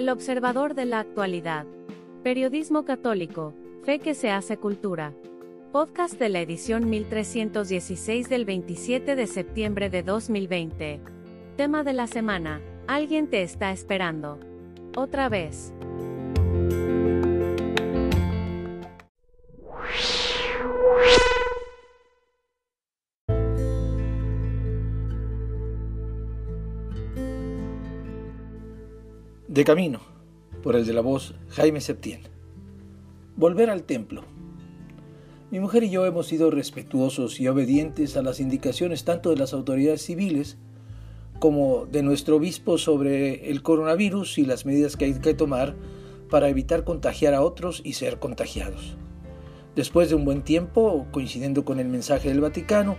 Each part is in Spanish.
El observador de la actualidad. Periodismo católico, fe que se hace cultura. Podcast de la edición 1316 del 27 de septiembre de 2020. Tema de la semana. Alguien te está esperando. Otra vez. De camino, por el de la voz Jaime Septién. Volver al templo. Mi mujer y yo hemos sido respetuosos y obedientes a las indicaciones tanto de las autoridades civiles como de nuestro obispo sobre el coronavirus y las medidas que hay que tomar para evitar contagiar a otros y ser contagiados. Después de un buen tiempo, coincidiendo con el mensaje del Vaticano,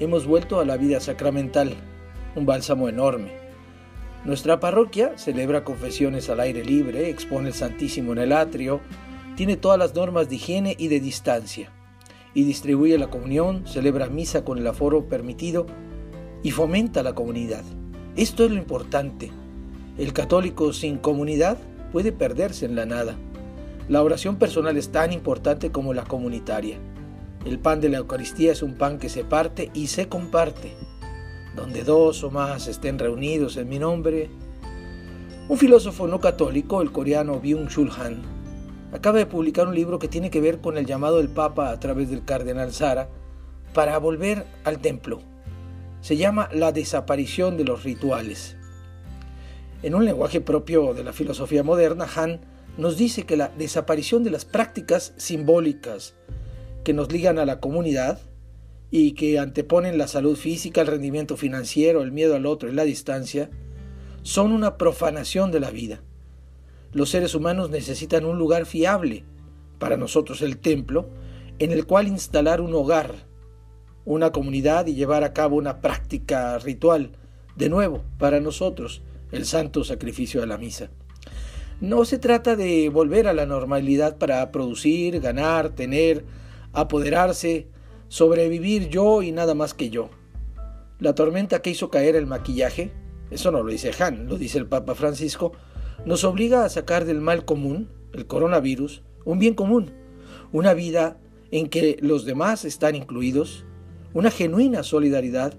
hemos vuelto a la vida sacramental, un bálsamo enorme nuestra parroquia celebra confesiones al aire libre, expone el Santísimo en el atrio, tiene todas las normas de higiene y de distancia, y distribuye la comunión, celebra misa con el aforo permitido y fomenta la comunidad. Esto es lo importante. El católico sin comunidad puede perderse en la nada. La oración personal es tan importante como la comunitaria. El pan de la Eucaristía es un pan que se parte y se comparte donde dos o más estén reunidos en mi nombre. Un filósofo no católico, el coreano Byung-Chul Han, acaba de publicar un libro que tiene que ver con el llamado del Papa a través del cardenal Sara para volver al templo. Se llama La desaparición de los rituales. En un lenguaje propio de la filosofía moderna, Han nos dice que la desaparición de las prácticas simbólicas que nos ligan a la comunidad y que anteponen la salud física, el rendimiento financiero, el miedo al otro y la distancia, son una profanación de la vida. Los seres humanos necesitan un lugar fiable, para nosotros el templo, en el cual instalar un hogar, una comunidad y llevar a cabo una práctica ritual, de nuevo, para nosotros, el santo sacrificio de la misa. No se trata de volver a la normalidad para producir, ganar, tener, apoderarse, sobrevivir yo y nada más que yo. La tormenta que hizo caer el maquillaje, eso no lo dice Han, lo dice el Papa Francisco, nos obliga a sacar del mal común, el coronavirus, un bien común, una vida en que los demás están incluidos, una genuina solidaridad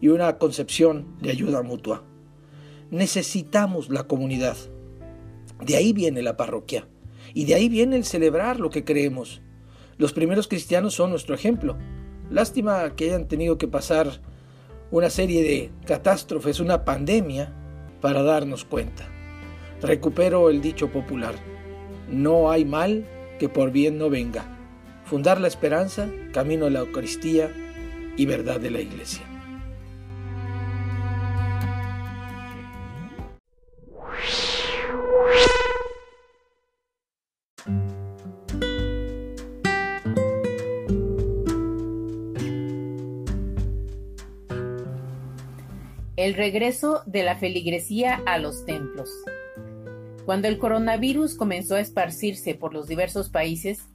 y una concepción de ayuda mutua. Necesitamos la comunidad. De ahí viene la parroquia y de ahí viene el celebrar lo que creemos. Los primeros cristianos son nuestro ejemplo. Lástima que hayan tenido que pasar una serie de catástrofes, una pandemia, para darnos cuenta. Recupero el dicho popular, no hay mal que por bien no venga. Fundar la esperanza, camino a la Eucaristía y verdad de la Iglesia. El regreso de la feligresía a los templos. Cuando el coronavirus comenzó a esparcirse por los diversos países,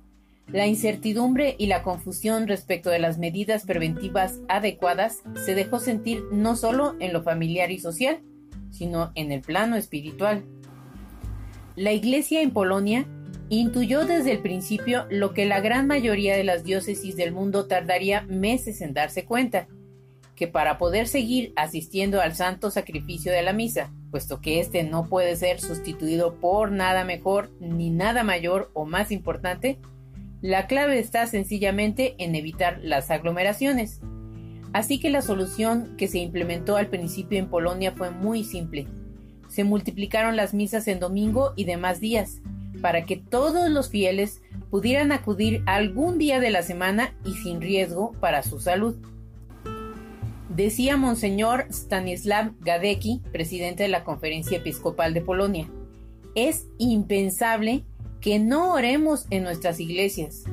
la incertidumbre y la confusión respecto de las medidas preventivas adecuadas se dejó sentir no solo en lo familiar y social, sino en el plano espiritual. La Iglesia en Polonia intuyó desde el principio lo que la gran mayoría de las diócesis del mundo tardaría meses en darse cuenta, que para poder seguir asistiendo al santo sacrificio de la misa, puesto que éste no puede ser sustituido por nada mejor ni nada mayor o más importante, la clave está sencillamente en evitar las aglomeraciones. Así que la solución que se implementó al principio en Polonia fue muy simple. Se multiplicaron las misas en domingo y demás días, para que todos los fieles pudieran acudir algún día de la semana y sin riesgo para su salud. Decía Monseñor Stanislav Gadecki, presidente de la Conferencia Episcopal de Polonia, es impensable que no oremos en nuestras iglesias,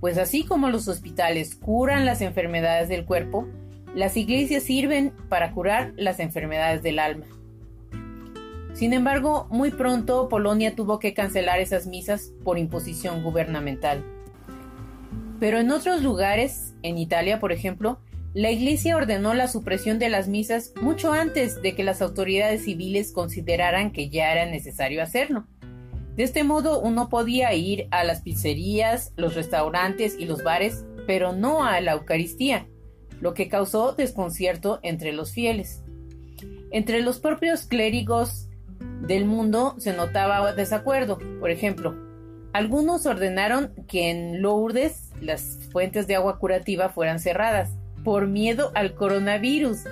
pues así como los hospitales curan las enfermedades del cuerpo, las iglesias sirven para curar las enfermedades del alma. Sin embargo, muy pronto Polonia tuvo que cancelar esas misas por imposición gubernamental. Pero en otros lugares, en Italia por ejemplo, La Iglesia ordenó la supresión de las misas mucho antes de que las autoridades civiles consideraran que ya era necesario hacerlo. De este modo uno podía ir a las pizzerías, los restaurantes y los bares, pero no a la Eucaristía, lo que causó desconcierto entre los fieles. Entre los propios clérigos del mundo se notaba desacuerdo. Por ejemplo, algunos ordenaron que en Lourdes las fuentes de agua curativa fueran cerradas por miedo al coronavirus,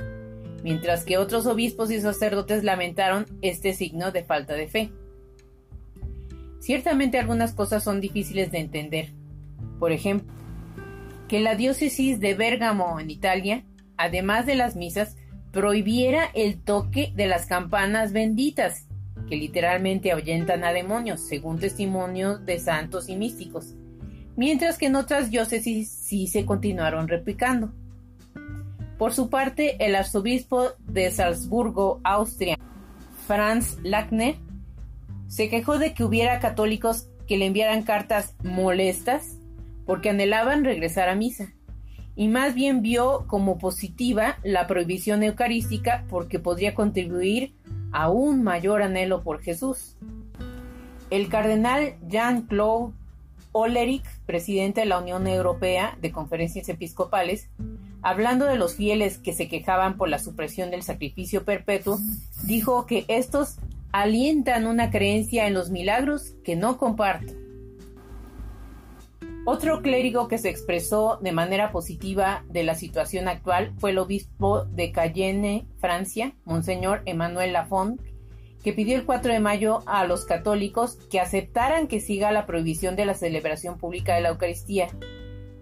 mientras que otros obispos y sacerdotes lamentaron este signo de falta de fe. Ciertamente algunas cosas son difíciles de entender. Por ejemplo, que la diócesis de Bérgamo en Italia, además de las misas, prohibiera el toque de las campanas benditas, que literalmente ahuyentan a demonios, según testimonios de santos y místicos, mientras que en otras diócesis sí se continuaron replicando. Por su parte, el arzobispo de Salzburgo, Austria, Franz Lackner, se quejó de que hubiera católicos que le enviaran cartas molestas porque anhelaban regresar a misa, y más bien vio como positiva la prohibición eucarística porque podría contribuir a un mayor anhelo por Jesús. El cardenal Jean-Claude Ollerich, presidente de la Unión Europea de Conferencias Episcopales, hablando de los fieles que se quejaban por la supresión del sacrificio perpetuo, dijo que estos alientan una creencia en los milagros que no comparto. Otro clérigo que se expresó de manera positiva de la situación actual fue el obispo de Cayenne, Francia, Monseñor Emmanuel Lafont, que pidió el 4 de mayo a los católicos que aceptaran que siga la prohibición de la celebración pública de la Eucaristía.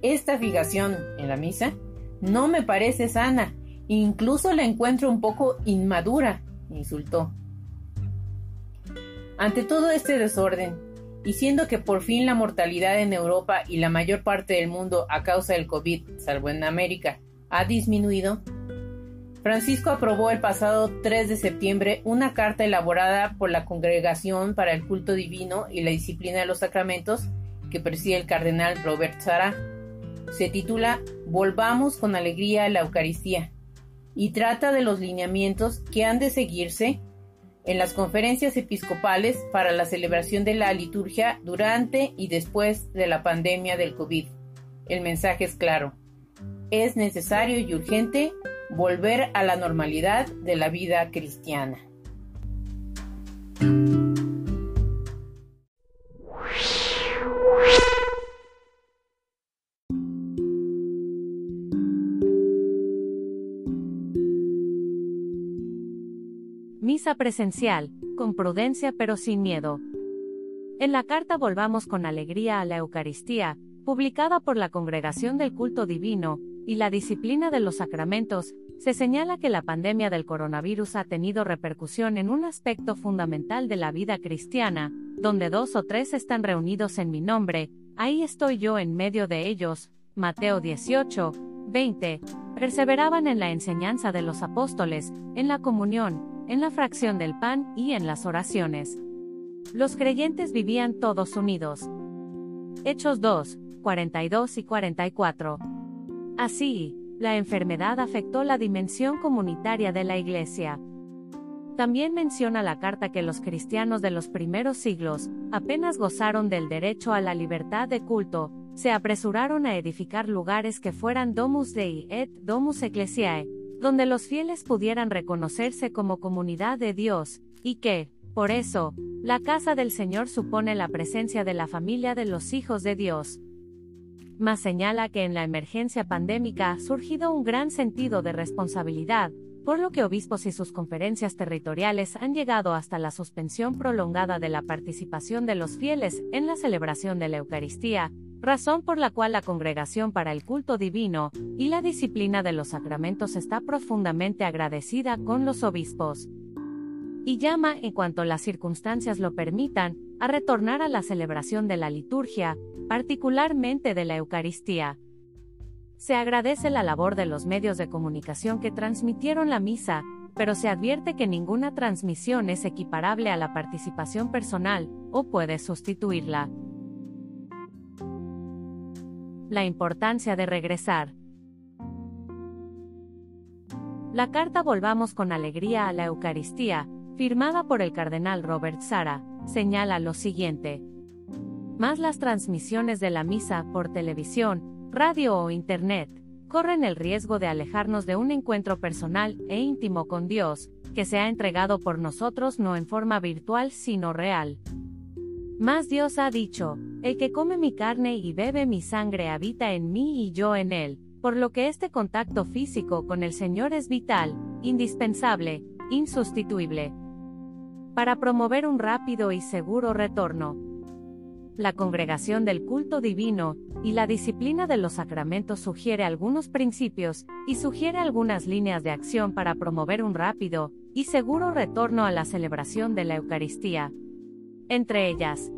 Esta fijación en la misa no me parece sana, incluso la encuentro un poco inmadura, insultó. Ante todo este desorden, y siendo que por fin la mortalidad en Europa y la mayor parte del mundo a causa del COVID, salvo en América, ha disminuido, Francisco aprobó el pasado 3 de septiembre una carta elaborada por la Congregación para el Culto Divino y la Disciplina de los Sacramentos que preside el cardenal Robert Sara. Se titula Volvamos con alegría a la Eucaristía y trata de los lineamientos que han de seguirse en las conferencias episcopales para la celebración de la liturgia durante y después de la pandemia del COVID. El mensaje es claro. Es necesario y urgente volver a la normalidad de la vida cristiana. Presencial, con prudencia pero sin miedo. En la carta Volvamos con alegría a la Eucaristía, publicada por la Congregación del Culto Divino y la Disciplina de los Sacramentos, se señala que la pandemia del coronavirus ha tenido repercusión en un aspecto fundamental de la vida cristiana, donde dos o tres están reunidos en mi nombre, ahí estoy yo en medio de ellos. Mateo 18, 20. Perseveraban en la enseñanza de los apóstoles, en la comunión, en la fracción del pan y en las oraciones. Los creyentes vivían todos unidos. Hechos 2, 42 y 44. Así, la enfermedad afectó la dimensión comunitaria de la Iglesia. También menciona la carta que los cristianos de los primeros siglos, apenas gozaron del derecho a la libertad de culto, se apresuraron a edificar lugares que fueran domus dei et domus ecclesiae, donde los fieles pudieran reconocerse como comunidad de Dios, y que, por eso, la casa del Señor supone la presencia de la familia de los hijos de Dios. Mas señala que en la emergencia pandémica ha surgido un gran sentido de responsabilidad, por lo que obispos y sus conferencias territoriales han llegado hasta la suspensión prolongada de la participación de los fieles en la celebración de la Eucaristía, razón por la cual la Congregación para el Culto Divino y la Disciplina de los Sacramentos está profundamente agradecida con los obispos. Y llama, en cuanto las circunstancias lo permitan, a retornar a la celebración de la liturgia, particularmente de la Eucaristía. Se agradece la labor de los medios de comunicación que transmitieron la misa, pero se advierte que ninguna transmisión es equiparable a la participación personal, o puede sustituirla. La importancia de regresar. La carta Volvamos con Alegría a la Eucaristía, firmada por el cardenal Robert Sara, señala lo siguiente. Más las transmisiones de la misa por televisión, radio o internet, corren el riesgo de alejarnos de un encuentro personal e íntimo con Dios, que se ha entregado por nosotros no en forma virtual sino real. Más Dios ha dicho, el que come mi carne y bebe mi sangre habita en mí y yo en él, por lo que este contacto físico con el Señor es vital, indispensable, insustituible. Para promover un rápido y seguro retorno, la congregación del culto divino y la disciplina de los sacramentos sugiere algunos principios y sugiere algunas líneas de acción para promover un rápido y seguro retorno a la celebración de la Eucaristía. Entre ellas,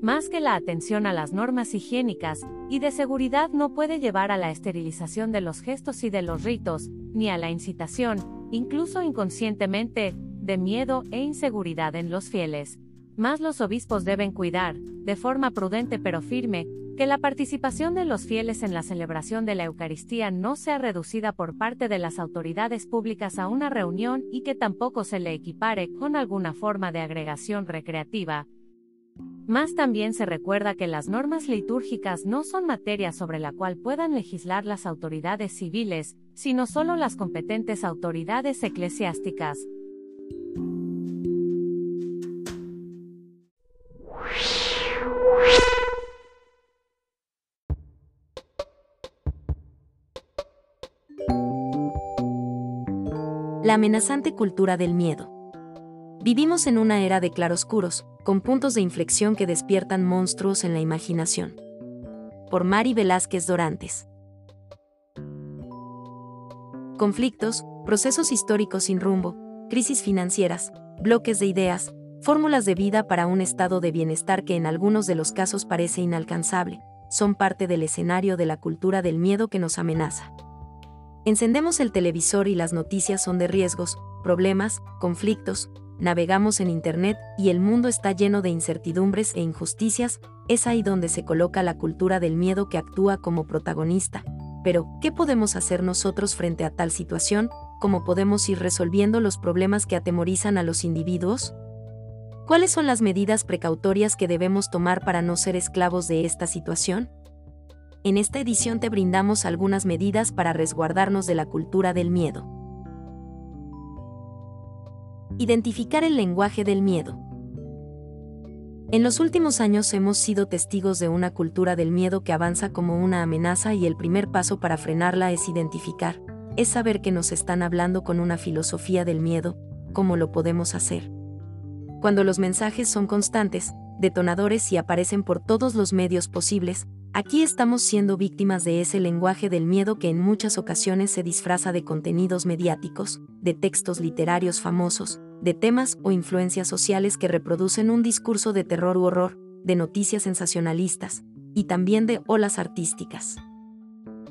más que la atención a las normas higiénicas y de seguridad no puede llevar a la esterilización de los gestos y de los ritos, ni a la incitación, incluso inconscientemente, de miedo e inseguridad en los fieles. Más los obispos deben cuidar, de forma prudente pero firme, que la participación de los fieles en la celebración de la Eucaristía no sea reducida por parte de las autoridades públicas a una reunión y que tampoco se le equipare con alguna forma de agregación recreativa, más también se recuerda que las normas litúrgicas no son materia sobre la cual puedan legislar las autoridades civiles, sino solo las competentes autoridades eclesiásticas. La amenazante cultura del miedo. Vivimos en una era de claroscuros, con puntos de inflexión que despiertan monstruos en la imaginación. Por Mari Velázquez Dorantes. Conflictos, procesos históricos sin rumbo, crisis financieras, bloques de ideas, fórmulas de vida para un estado de bienestar que en algunos de los casos parece inalcanzable, son parte del escenario de la cultura del miedo que nos amenaza. Encendemos el televisor y las noticias son de riesgos, problemas, conflictos, navegamos en Internet y el mundo está lleno de incertidumbres e injusticias, es ahí donde se coloca la cultura del miedo que actúa como protagonista. Pero, ¿qué podemos hacer nosotros frente a tal situación? ¿Cómo podemos ir resolviendo los problemas que atemorizan a los individuos? ¿Cuáles son las medidas precautorias que debemos tomar para no ser esclavos de esta situación? En esta edición te brindamos algunas medidas para resguardarnos de la cultura del miedo. Identificar el lenguaje del miedo. En los últimos años hemos sido testigos de una cultura del miedo que avanza como una amenaza y el primer paso para frenarla es identificar, es saber que nos están hablando con una filosofía del miedo, cómo lo podemos hacer. Cuando los mensajes son constantes, detonadores y aparecen por todos los medios posibles, Aquí estamos siendo víctimas de ese lenguaje del miedo que en muchas ocasiones se disfraza de contenidos mediáticos, de textos literarios famosos, de temas o influencias sociales que reproducen un discurso de terror u horror, de noticias sensacionalistas, y también de olas artísticas.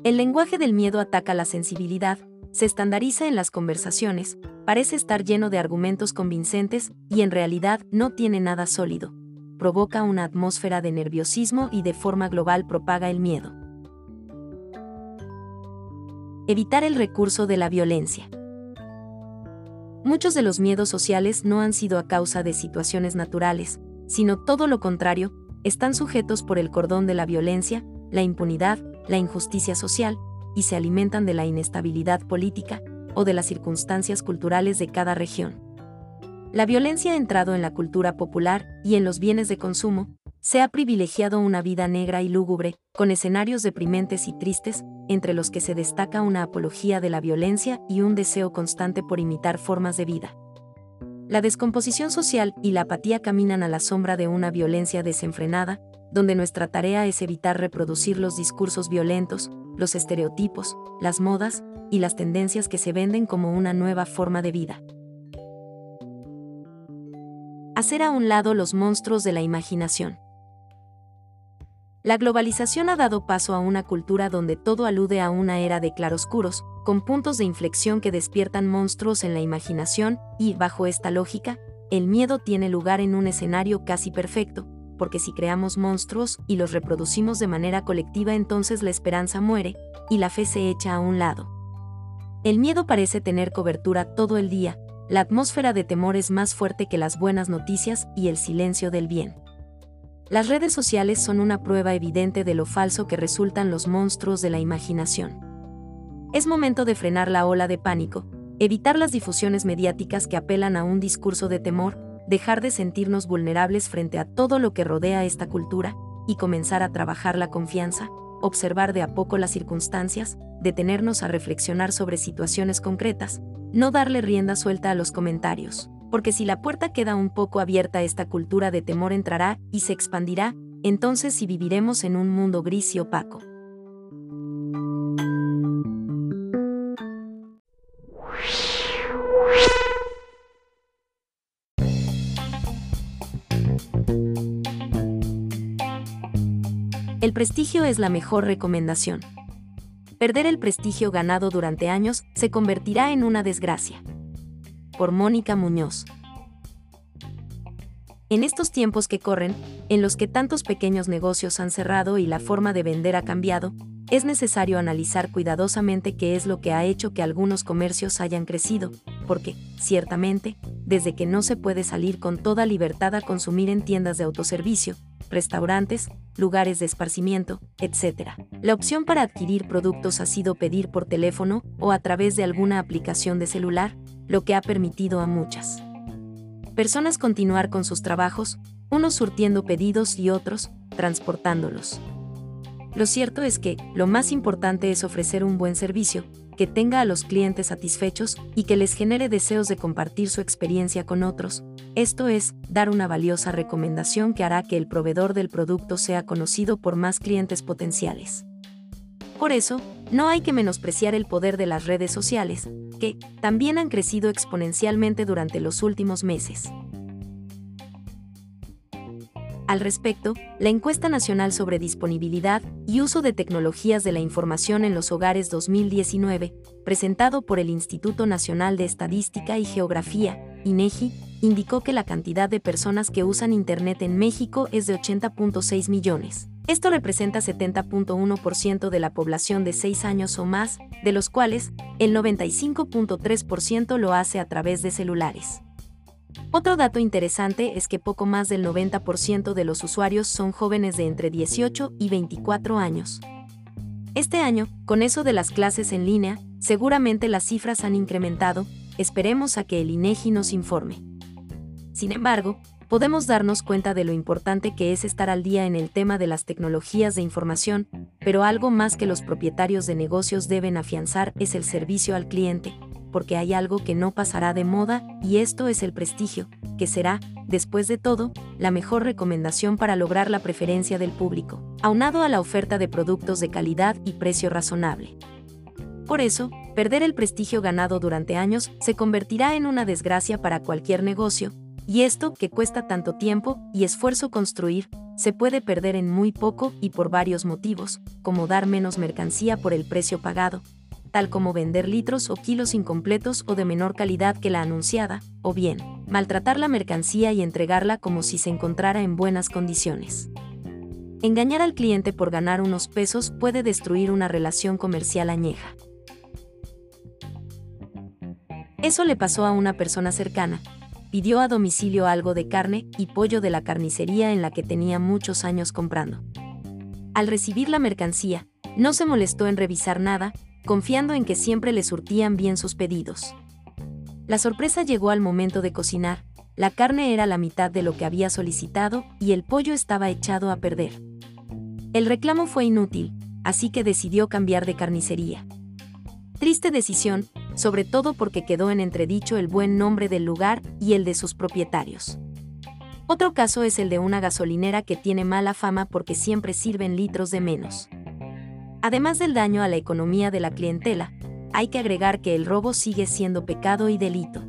El lenguaje del miedo ataca la sensibilidad, se estandariza en las conversaciones, parece estar lleno de argumentos convincentes y en realidad no tiene nada sólido. Provoca una atmósfera de nerviosismo y de forma global propaga el miedo. Evitar el recurso de la violencia. Muchos de los miedos sociales no han sido a causa de situaciones naturales, sino todo lo contrario, están sujetos por el cordón de la violencia, la impunidad, la injusticia social, y se alimentan de la inestabilidad política o de las circunstancias culturales de cada región. La violencia ha entrado en la cultura popular y en los bienes de consumo, se ha privilegiado una vida negra y lúgubre, con escenarios deprimentes y tristes, entre los que se destaca una apología de la violencia y un deseo constante por imitar formas de vida. La descomposición social y la apatía caminan a la sombra de una violencia desenfrenada, donde nuestra tarea es evitar reproducir los discursos violentos, los estereotipos, las modas y las tendencias que se venden como una nueva forma de vida. Hacer a un lado los monstruos de la imaginación. La globalización ha dado paso a una cultura donde todo alude a una era de claroscuros, con puntos de inflexión que despiertan monstruos en la imaginación, y, bajo esta lógica, el miedo tiene lugar en un escenario casi perfecto, porque si creamos monstruos y los reproducimos de manera colectiva entonces la esperanza muere, y la fe se echa a un lado. El miedo parece tener cobertura todo el día, la atmósfera de temor es más fuerte que las buenas noticias y el silencio del bien. Las redes sociales son una prueba evidente de lo falso que resultan los monstruos de la imaginación. Es momento de frenar la ola de pánico, evitar las difusiones mediáticas que apelan a un discurso de temor, dejar de sentirnos vulnerables frente a todo lo que rodea esta cultura, y comenzar a trabajar la confianza, observar de a poco las circunstancias, detenernos a reflexionar sobre situaciones concretas, no darle rienda suelta a los comentarios, porque si la puerta queda un poco abierta esta cultura de temor entrará y se expandirá, entonces sí viviremos en un mundo gris y opaco. El prestigio es la mejor recomendación. Perder el prestigio ganado durante años se convertirá en una desgracia. Por Mónica Muñoz. En estos tiempos que corren, en los que tantos pequeños negocios han cerrado y la forma de vender ha cambiado, es necesario analizar cuidadosamente qué es lo que ha hecho que algunos comercios hayan crecido, porque, ciertamente, desde que no se puede salir con toda libertad a consumir en tiendas de autoservicio, restaurantes, lugares de esparcimiento, etc. La opción para adquirir productos ha sido pedir por teléfono o a través de alguna aplicación de celular, lo que ha permitido a muchas personas continuar con sus trabajos, unos surtiendo pedidos y otros, transportándolos. Lo cierto es que, lo más importante es ofrecer un buen servicio, que tenga a los clientes satisfechos y que les genere deseos de compartir su experiencia con otros. Esto es, dar una valiosa recomendación que hará que el proveedor del producto sea conocido por más clientes potenciales. Por eso, no hay que menospreciar el poder de las redes sociales, que también han crecido exponencialmente durante los últimos meses. Al respecto, la encuesta nacional sobre disponibilidad y uso de tecnologías de la información en los hogares 2019, presentado por el Instituto Nacional de Estadística y Geografía, INEGI, indicó que la cantidad de personas que usan Internet en México es de 80.6 millones. Esto representa 70.1% de la población de 6 años o más, de los cuales el 95.3% lo hace a través de celulares. Otro dato interesante es que poco más del 90% de los usuarios son jóvenes de entre 18 y 24 años. Este año, con eso de las clases en línea, seguramente las cifras han incrementado, esperemos a que el INEGI nos informe. Sin embargo, podemos darnos cuenta de lo importante que es estar al día en el tema de las tecnologías de información, pero algo más que los propietarios de negocios deben afianzar es el servicio al cliente, porque hay algo que no pasará de moda, y esto es el prestigio, que será, después de todo, la mejor recomendación para lograr la preferencia del público, aunado a la oferta de productos de calidad y precio razonable. Por eso, perder el prestigio ganado durante años se convertirá en una desgracia para cualquier negocio, y esto, que cuesta tanto tiempo y esfuerzo construir, se puede perder en muy poco y por varios motivos, como dar menos mercancía por el precio pagado, tal como vender litros o kilos incompletos o de menor calidad que la anunciada, o bien, maltratar la mercancía y entregarla como si se encontrara en buenas condiciones. Engañar al cliente por ganar unos pesos puede destruir una relación comercial añeja. Eso le pasó a una persona cercana. Pidió a domicilio algo de carne y pollo de la carnicería en la que tenía muchos años comprando. Al recibir la mercancía, no se molestó en revisar nada, confiando en que siempre le surtían bien sus pedidos. La sorpresa llegó al momento de cocinar, la carne era la mitad de lo que había solicitado y el pollo estaba echado a perder. El reclamo fue inútil, así que decidió cambiar de carnicería. Triste decisión, sobre todo porque quedó en entredicho el buen nombre del lugar y el de sus propietarios. Otro caso es el de una gasolinera que tiene mala fama porque siempre sirven litros de menos. Además del daño a la economía de la clientela, hay que agregar que el robo sigue siendo pecado y delito.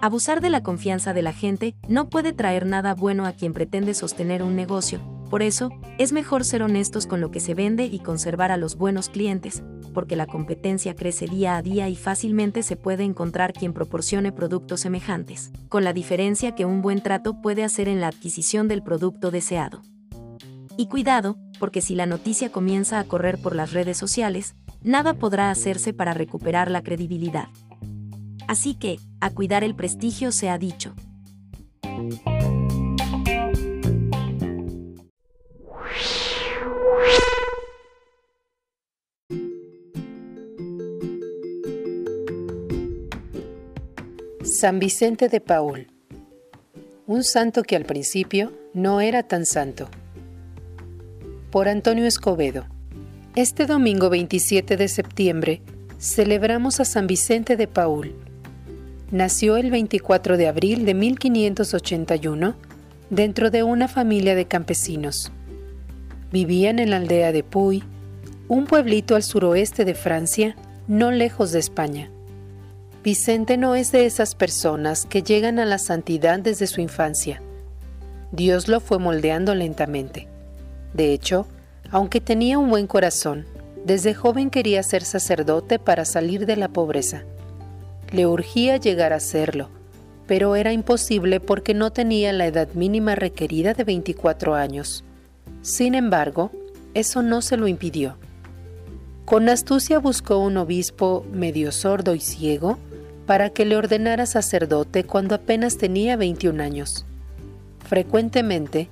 Abusar de la confianza de la gente no puede traer nada bueno a quien pretende sostener un negocio, por eso, es mejor ser honestos con lo que se vende y conservar a los buenos clientes, porque la competencia crece día a día y fácilmente se puede encontrar quien proporcione productos semejantes, con la diferencia que un buen trato puede hacer en la adquisición del producto deseado. Y cuidado, porque si la noticia comienza a correr por las redes sociales, nada podrá hacerse para recuperar la credibilidad. Así que, a cuidar el prestigio se ha dicho. San Vicente de Paul, un santo que al principio no era tan santo. Por Antonio Escobedo. Este domingo 27 de septiembre celebramos a San Vicente de Paul. Nació el 24 de abril de 1581 dentro de una familia de campesinos. Vivían en la aldea de Puy, un pueblito al suroeste de Francia, no lejos de España. Vicente no es de esas personas que llegan a la santidad desde su infancia. Dios lo fue moldeando lentamente. De hecho, aunque tenía un buen corazón, desde joven quería ser sacerdote para salir de la pobreza. Le urgía llegar a serlo, pero era imposible porque no tenía la edad mínima requerida de 24 años. Sin embargo, eso no se lo impidió. Con astucia buscó un obispo medio sordo y ciego para que le ordenara sacerdote cuando apenas tenía 21 años. Frecuentemente,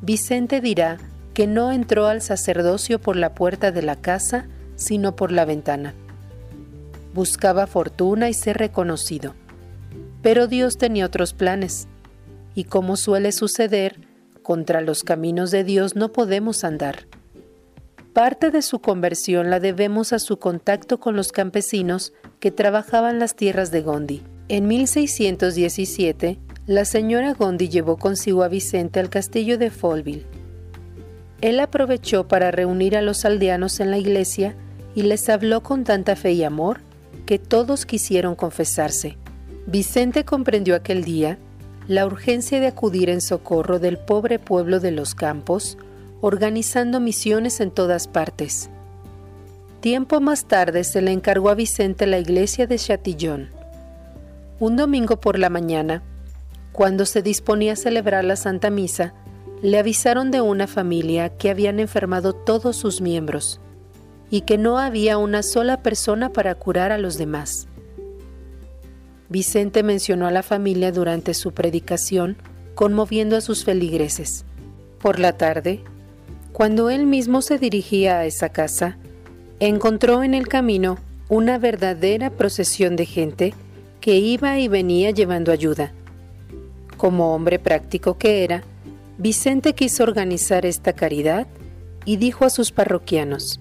Vicente dirá que no entró al sacerdocio por la puerta de la casa, sino por la ventana. Buscaba fortuna y ser reconocido. Pero Dios tenía otros planes, y como suele suceder, contra los caminos de Dios no podemos andar. Parte de su conversión la debemos a su contacto con los campesinos que trabajaban las tierras de Gondi. En 1617, la señora Gondi llevó consigo a Vicente al castillo de Folville él aprovechó para reunir a los aldeanos en la iglesia y les habló con tanta fe y amor que todos quisieron confesarse. Vicente comprendió aquel día la urgencia de acudir en socorro del pobre pueblo de los campos, organizando misiones en todas partes. Tiempo más tarde se le encargó a Vicente la iglesia de Chatillon. Un domingo por la mañana, cuando se disponía a celebrar la Santa Misa, le avisaron de una familia que habían enfermado todos sus miembros y que no había una sola persona para curar a los demás. Vicente mencionó a la familia durante su predicación, conmoviendo a sus feligreses. Por la tarde, cuando él mismo se dirigía a esa casa, encontró en el camino una verdadera procesión de gente que iba y venía llevando ayuda. Como hombre práctico que era, Vicente quiso organizar esta caridad y dijo a sus parroquianos,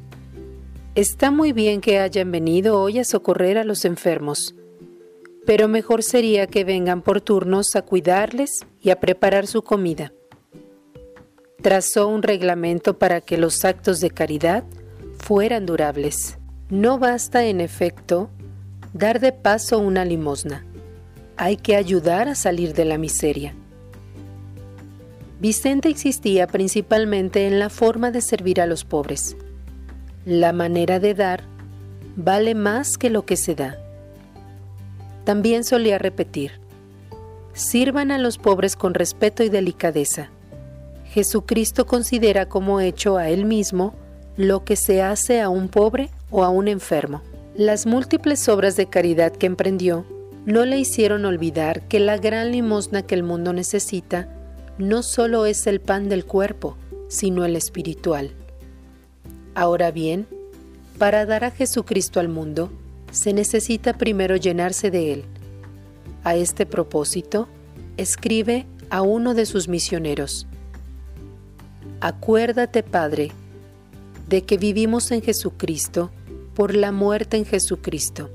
Está muy bien que hayan venido hoy a socorrer a los enfermos, pero mejor sería que vengan por turnos a cuidarles y a preparar su comida. Trazó un reglamento para que los actos de caridad fueran durables. No basta, en efecto, dar de paso una limosna. Hay que ayudar a salir de la miseria. Vicente existía principalmente en la forma de servir a los pobres. La manera de dar vale más que lo que se da. También solía repetir, sirvan a los pobres con respeto y delicadeza. Jesucristo considera como hecho a Él mismo lo que se hace a un pobre o a un enfermo. Las múltiples obras de caridad que emprendió no le hicieron olvidar que la gran limosna que el mundo necesita no solo es el pan del cuerpo, sino el espiritual. Ahora bien, para dar a Jesucristo al mundo, se necesita primero llenarse de Él. A este propósito, escribe a uno de sus misioneros, Acuérdate, Padre, de que vivimos en Jesucristo por la muerte en Jesucristo,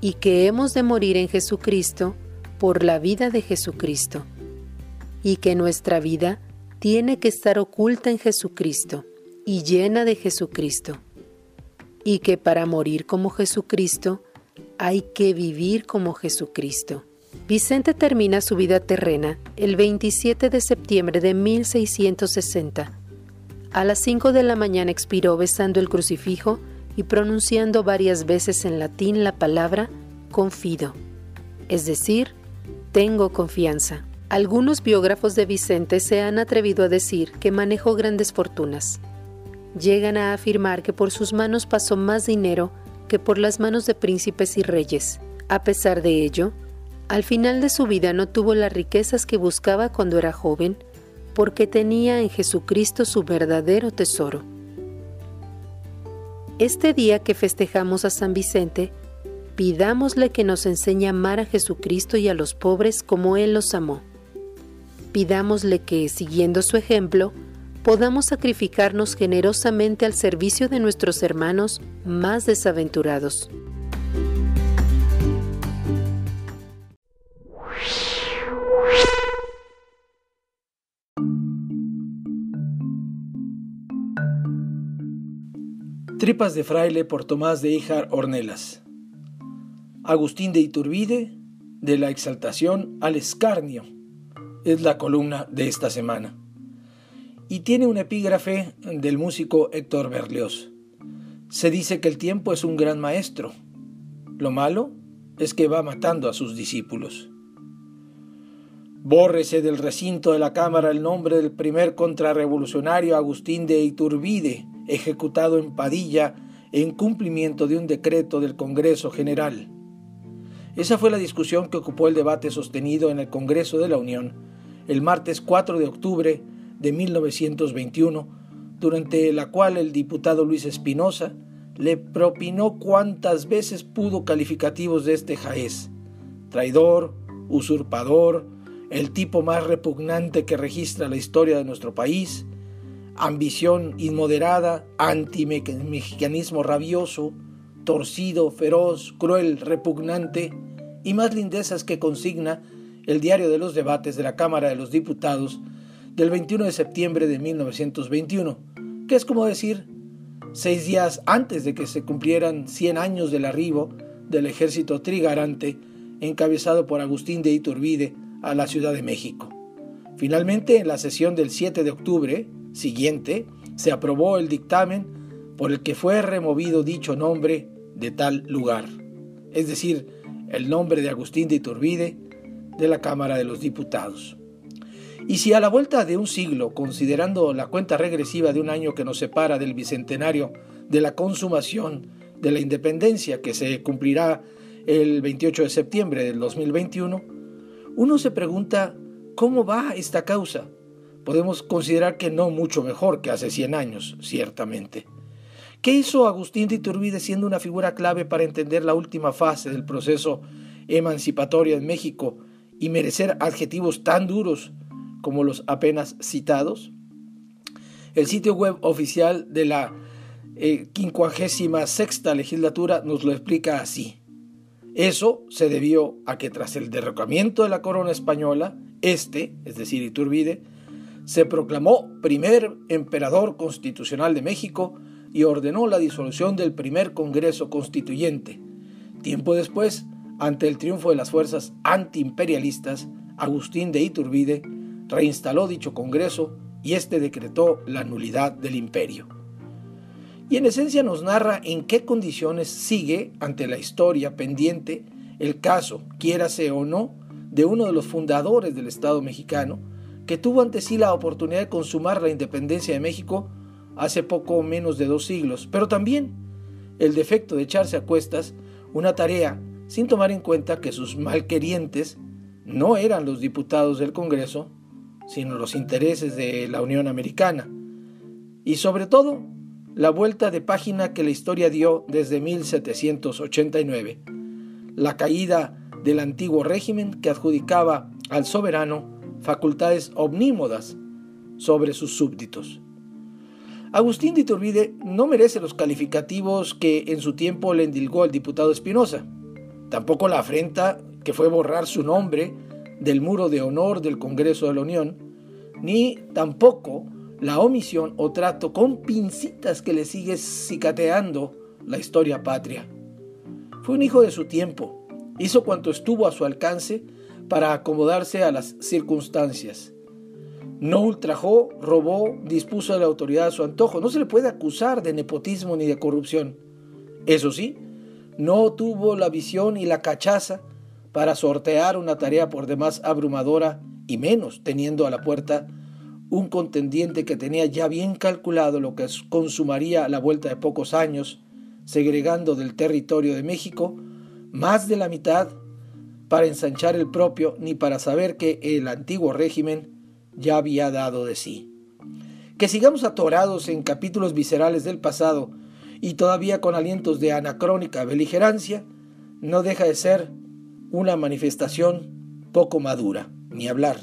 y que hemos de morir en Jesucristo por la vida de Jesucristo y que nuestra vida tiene que estar oculta en Jesucristo y llena de Jesucristo, y que para morir como Jesucristo hay que vivir como Jesucristo. Vicente termina su vida terrena el 27 de septiembre de 1660. A las 5 de la mañana expiró besando el crucifijo y pronunciando varias veces en latín la palabra confido, es decir, tengo confianza. Algunos biógrafos de Vicente se han atrevido a decir que manejó grandes fortunas. llegan a afirmar que por sus manos pasó más dinero que por las manos de príncipes y reyes. A pesar de ello, al final de su vida no tuvo las riquezas que buscaba cuando era joven, porque tenía en Jesucristo su verdadero tesoro. Este día que festejamos a San Vicente, pidámosle que nos enseñe a amar a Jesucristo y a los pobres como Él los amó. Pidámosle que, siguiendo su ejemplo, podamos sacrificarnos generosamente al servicio de nuestros hermanos más desaventurados. Tripas de fraile por Tomás de Híjar Ornelas. Agustín de Iturbide, de la exaltación al escarnio, es la columna de esta semana y tiene un epígrafe del músico Héctor Berlioz. Se dice que el tiempo es un gran maestro. Lo malo es que va matando a sus discípulos. Bórrese del recinto de la Cámara el nombre del primer contrarrevolucionario Agustín de Iturbide, ejecutado en Padilla en cumplimiento de un decreto del Congreso General. Esa fue la discusión que ocupó el debate sostenido en el Congreso de la Unión el martes 4 de octubre de 1921, durante la cual el diputado Luis Espinosa le propinó cuantas veces pudo calificativos de este jaez, traidor, usurpador, el tipo más repugnante que registra la historia de nuestro país, ambición inmoderada, antimexicanismo rabioso, torcido, feroz, cruel, repugnante, y más lindezas que consigna el diario de los debates de la Cámara de los Diputados del 21 de septiembre de 1921, que es como decir, seis días antes de que se cumplieran 100 años del arribo del ejército trigarante encabezado por Agustín de Iturbide a la Ciudad de México. Finalmente, en la sesión del 7 de octubre siguiente, se aprobó el dictamen por el que fue removido dicho nombre de tal lugar, es decir, el nombre de Agustín de Iturbide de la Cámara de los Diputados. Y si a la vuelta de un siglo, considerando la cuenta regresiva de un año que nos separa del bicentenario de la consumación de la independencia que se cumplirá el 28 de septiembre del 2021, uno se pregunta cómo va esta causa. Podemos considerar que no mucho mejor que hace 100 años, ciertamente. ¿Qué hizo Agustín de Iturbide siendo una figura clave para entender la última fase del proceso emancipatorio en México y merecer adjetivos tan duros como los apenas citados? El sitio web oficial de la 56 eh, legislatura nos lo explica así. Eso se debió a que tras el derrocamiento de la corona española, este, es decir, Iturbide, se proclamó primer emperador constitucional de México y ordenó la disolución del primer Congreso Constituyente. Tiempo después, ante el triunfo de las fuerzas antiimperialistas, Agustín de Iturbide reinstaló dicho Congreso y éste decretó la nulidad del imperio. Y en esencia nos narra en qué condiciones sigue ante la historia pendiente el caso, quiérase o no, de uno de los fundadores del Estado mexicano, que tuvo ante sí la oportunidad de consumar la independencia de México hace poco menos de dos siglos, pero también el defecto de echarse a cuestas una tarea sin tomar en cuenta que sus malquerientes no eran los diputados del Congreso, sino los intereses de la Unión Americana. Y sobre todo, la vuelta de página que la historia dio desde 1789, la caída del antiguo régimen que adjudicaba al soberano facultades omnímodas sobre sus súbditos. Agustín de Iturbide no merece los calificativos que en su tiempo le endilgó el diputado Espinosa, tampoco la afrenta que fue borrar su nombre del muro de honor del Congreso de la Unión, ni tampoco la omisión o trato con pincitas que le sigue cicateando la historia patria. Fue un hijo de su tiempo, hizo cuanto estuvo a su alcance para acomodarse a las circunstancias. No ultrajó, robó, dispuso de la autoridad a su antojo. No se le puede acusar de nepotismo ni de corrupción. Eso sí, no tuvo la visión y la cachaza para sortear una tarea por demás abrumadora y menos teniendo a la puerta un contendiente que tenía ya bien calculado lo que consumaría a la vuelta de pocos años, segregando del territorio de México más de la mitad para ensanchar el propio ni para saber que el antiguo régimen ya había dado de sí. Que sigamos atorados en capítulos viscerales del pasado y todavía con alientos de anacrónica beligerancia, no deja de ser una manifestación poco madura, ni hablar,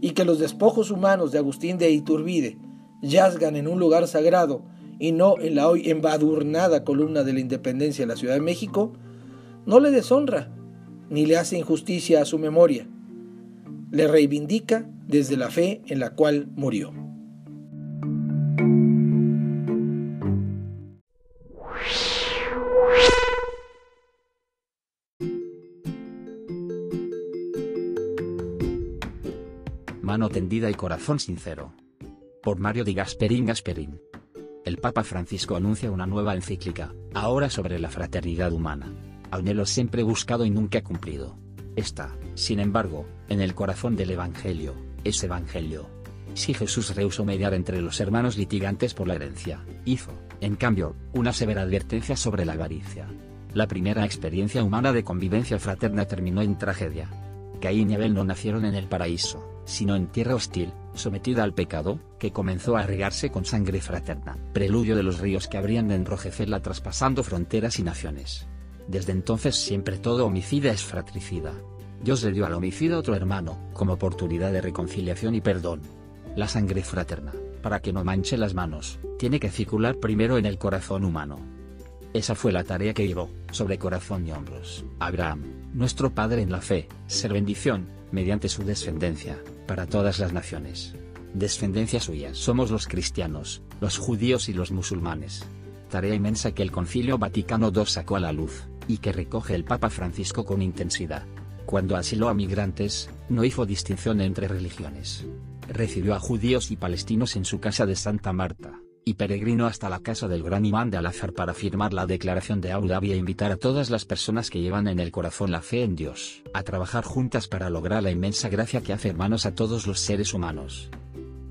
y que los despojos humanos de Agustín de Iturbide yazgan en un lugar sagrado y no en la hoy embadurnada columna de la independencia de la Ciudad de México, no le deshonra ni le hace injusticia a su memoria, le reivindica desde la fe en la cual murió. Mano tendida y corazón sincero. Por Mario Di Gasperín Gasperín. El Papa Francisco anuncia una nueva encíclica, ahora sobre la fraternidad humana. Anhelo siempre buscado y nunca cumplido. Está, sin embargo, en el corazón del Evangelio, es Evangelio. Si Jesús rehusó mediar entre los hermanos litigantes por la herencia, hizo, en cambio, una severa advertencia sobre la avaricia. La primera experiencia humana de convivencia fraterna terminó en tragedia. Caín y Abel no nacieron en el paraíso, sino en tierra hostil, sometida al pecado, que comenzó a regarse con sangre fraterna, preludio de los ríos que habrían de enrojecerla traspasando fronteras y naciones. Desde entonces siempre todo homicida es fratricida. Dios le dio al homicida otro hermano, como oportunidad de reconciliación y perdón. La sangre fraterna, para que no manche las manos, tiene que circular primero en el corazón humano. Esa fue la tarea que llevó, sobre corazón y hombros, Abraham, nuestro Padre en la fe, ser bendición, mediante su descendencia, para todas las naciones. Descendencia suya somos los cristianos, los judíos y los musulmanes. Tarea inmensa que el Concilio Vaticano II sacó a la luz, y que recoge el Papa Francisco con intensidad. Cuando asiló a migrantes, no hizo distinción entre religiones. Recibió a judíos y palestinos en su casa de Santa Marta, y peregrinó hasta la casa del gran imán de Al-Azhar para firmar la declaración de Abu Dhabi e invitar a todas las personas que llevan en el corazón la fe en Dios, a trabajar juntas para lograr la inmensa gracia que hace hermanos a todos los seres humanos.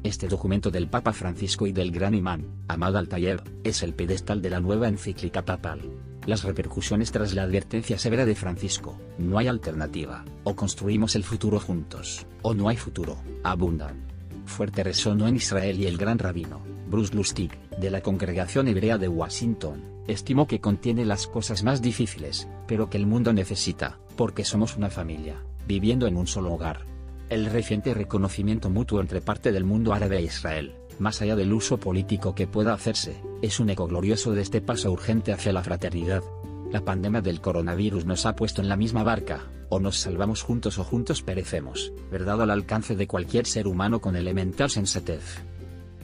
Este documento del Papa Francisco y del gran imán, Ahmad al-Tayeb, es el pedestal de la nueva encíclica papal. Las repercusiones tras la advertencia severa de Francisco, no hay alternativa, o construimos el futuro juntos, o no hay futuro, abundan. Fuerte resonó en Israel y el gran rabino, Bruce Lustig, de la Congregación Hebrea de Washington, estimó que contiene las cosas más difíciles, pero que el mundo necesita, porque somos una familia, viviendo en un solo hogar. El reciente reconocimiento mutuo entre parte del mundo árabe e Israel, más allá del uso político que pueda hacerse, es un eco glorioso de este paso urgente hacia la fraternidad. La pandemia del coronavirus nos ha puesto en la misma barca, o nos salvamos juntos o juntos perecemos, verdad al alcance de cualquier ser humano con elemental sensatez.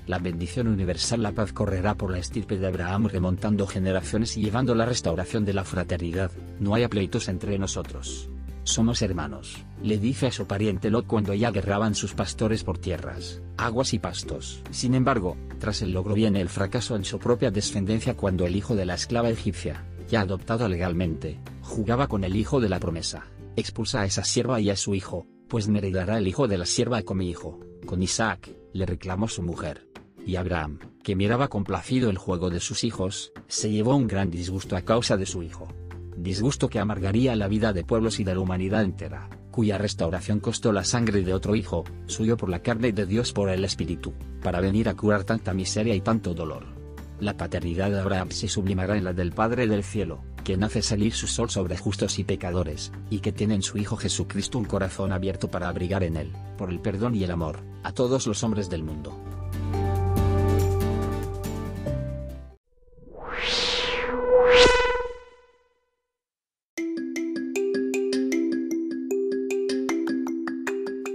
La bendición universal la paz correrá por la estirpe de Abraham remontando generaciones y llevando la restauración de la fraternidad, no haya pleitos entre nosotros. Somos hermanos, le dice a su pariente Lot cuando ya guerraban sus pastores por tierras, aguas y pastos. Sin embargo, tras el logro viene el fracaso en su propia descendencia cuando el hijo de la esclava egipcia, ya adoptado legalmente, jugaba con el hijo de la promesa. Expulsa a esa sierva y a su hijo, pues me heredará el hijo de la sierva con mi hijo. Con Isaac, le reclamó su mujer. Y Abraham, que miraba complacido el juego de sus hijos, se llevó un gran disgusto a causa de su hijo. Disgusto que amargaría la vida de pueblos y de la humanidad entera, cuya restauración costó la sangre de otro hijo, suyo por la carne de Dios por el espíritu, para venir a curar tanta miseria y tanto dolor. La paternidad de Abraham se sublimará en la del Padre del cielo, quien hace salir su sol sobre justos y pecadores, y que tiene en su Hijo Jesucristo un corazón abierto para abrigar en él, por el perdón y el amor, a todos los hombres del mundo.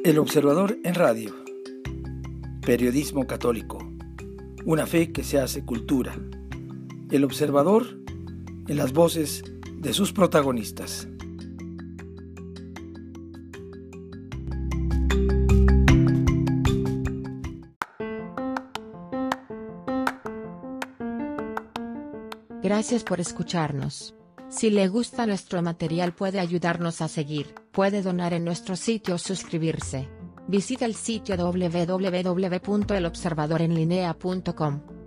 El Observador en Radio. Periodismo católico. Una fe que se hace cultura. El Observador en las voces de sus protagonistas. Gracias por escucharnos. Si le gusta nuestro material puede ayudarnos a seguir, puede donar en nuestro sitio o suscribirse. Visita el sitio www.elobservadorenlinea.com.